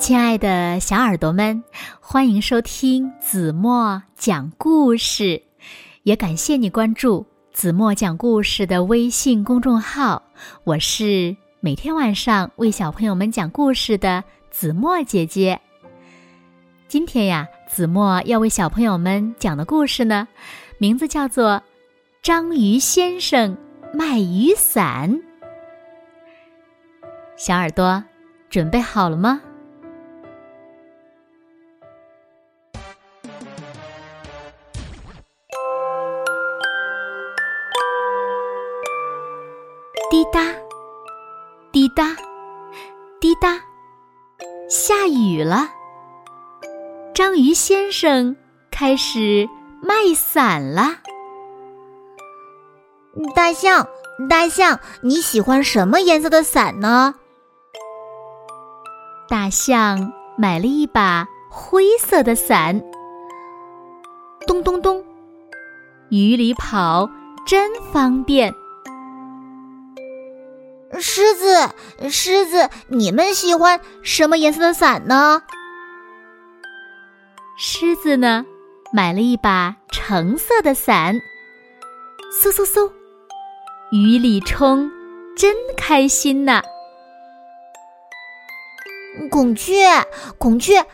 亲爱的小耳朵们，欢迎收听子墨讲故事，也感谢你关注子墨讲故事的微信公众号。我是每天晚上为小朋友们讲故事的子墨姐姐。今天呀，子墨要为小朋友们讲的故事呢，名字叫做《章鱼先生卖雨伞》。小耳朵，准备好了吗？滴答，下雨了。章鱼先生开始卖伞了。大象，大象，你喜欢什么颜色的伞呢？大象买了一把灰色的伞。咚咚咚，雨里跑真方便。狮子，狮子，你们喜欢什么颜色的伞呢？狮子呢，买了一把橙色的伞。嗖嗖嗖，雨里冲，真开心呐！孔雀，孔雀，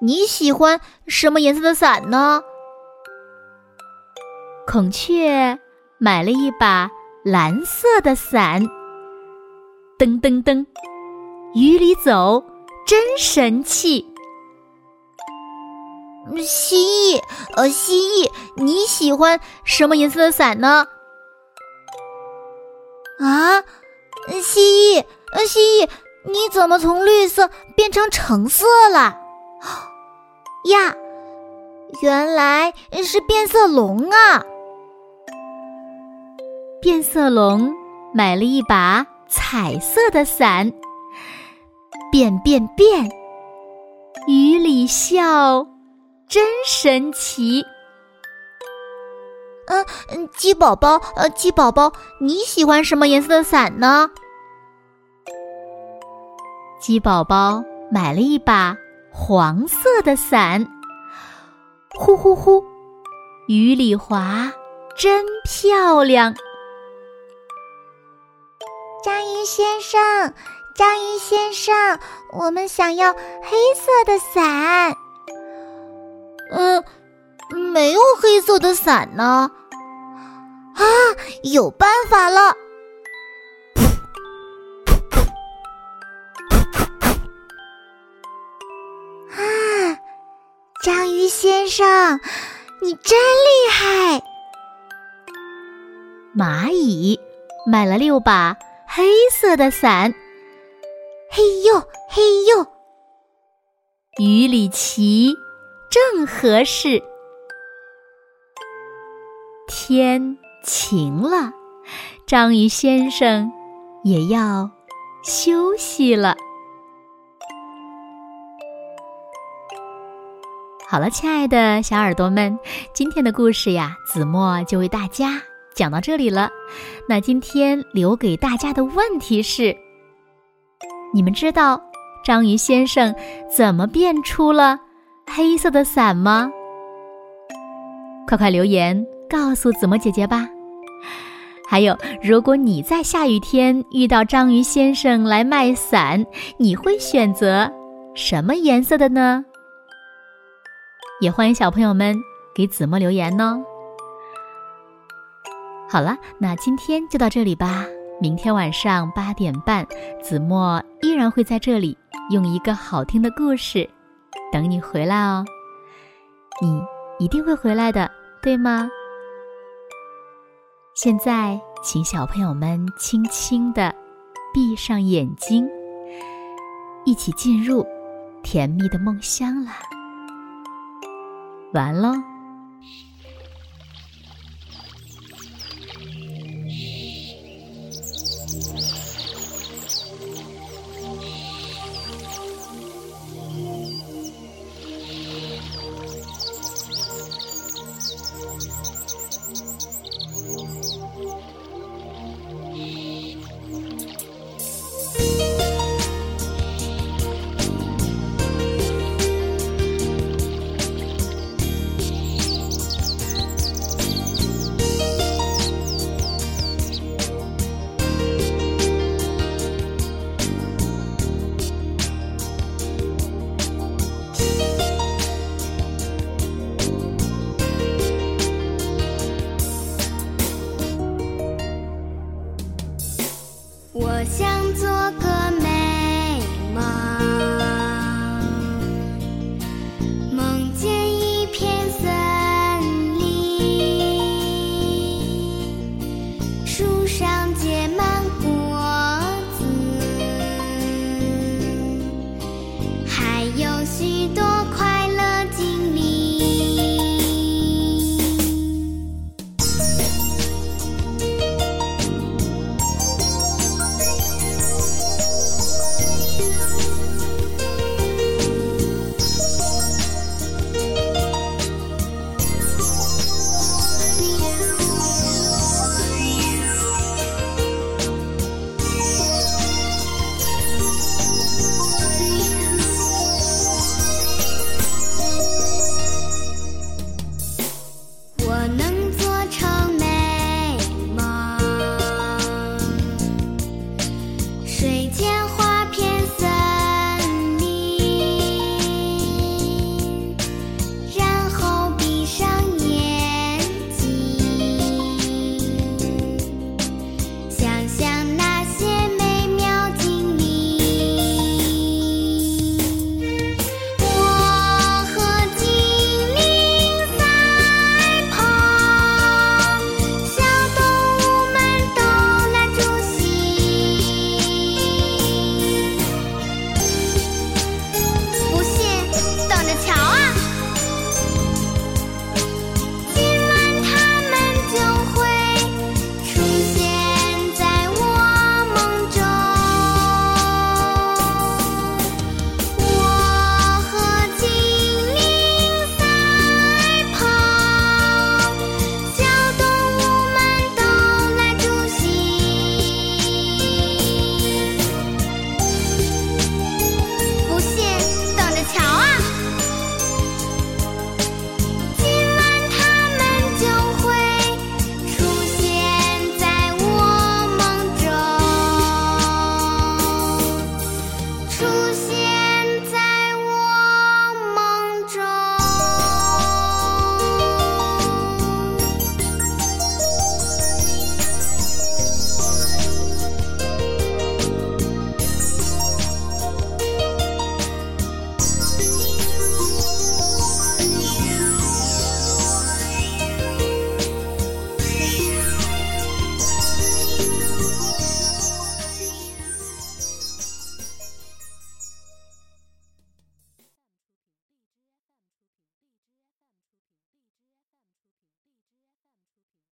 你喜欢什么颜色的伞呢？孔雀买了一把蓝色的伞。噔噔噔，雨里走真神气。蜥蜴，呃，蜥蜴，你喜欢什么颜色的伞呢？啊，蜥蜴，呃，蜥蜴，你怎么从绿色变成橙色了？呀，原来是变色龙啊！变色龙买了一把。彩色的伞，变变变，雨里笑，真神奇。嗯，鸡宝宝，呃，鸡宝宝，你喜欢什么颜色的伞呢？鸡宝宝买了一把黄色的伞，呼呼呼，雨里滑，真漂亮。章鱼先生，章鱼先生，我们想要黑色的伞。嗯，没有黑色的伞呢。啊，有办法了！啊，章鱼先生，你真厉害！蚂蚁买了六把。黑色的伞，嘿呦嘿呦，雨里骑正合适。天晴了，章鱼先生也要休息了。好了，亲爱的小耳朵们，今天的故事呀，子墨就为大家。讲到这里了，那今天留给大家的问题是：你们知道章鱼先生怎么变出了黑色的伞吗？快快留言告诉子墨姐姐吧。还有，如果你在下雨天遇到章鱼先生来卖伞，你会选择什么颜色的呢？也欢迎小朋友们给子墨留言哦。好了，那今天就到这里吧。明天晚上八点半，子墨依然会在这里用一个好听的故事等你回来哦。你一定会回来的，对吗？现在，请小朋友们轻轻的闭上眼睛，一起进入甜蜜的梦乡了。完喽。しと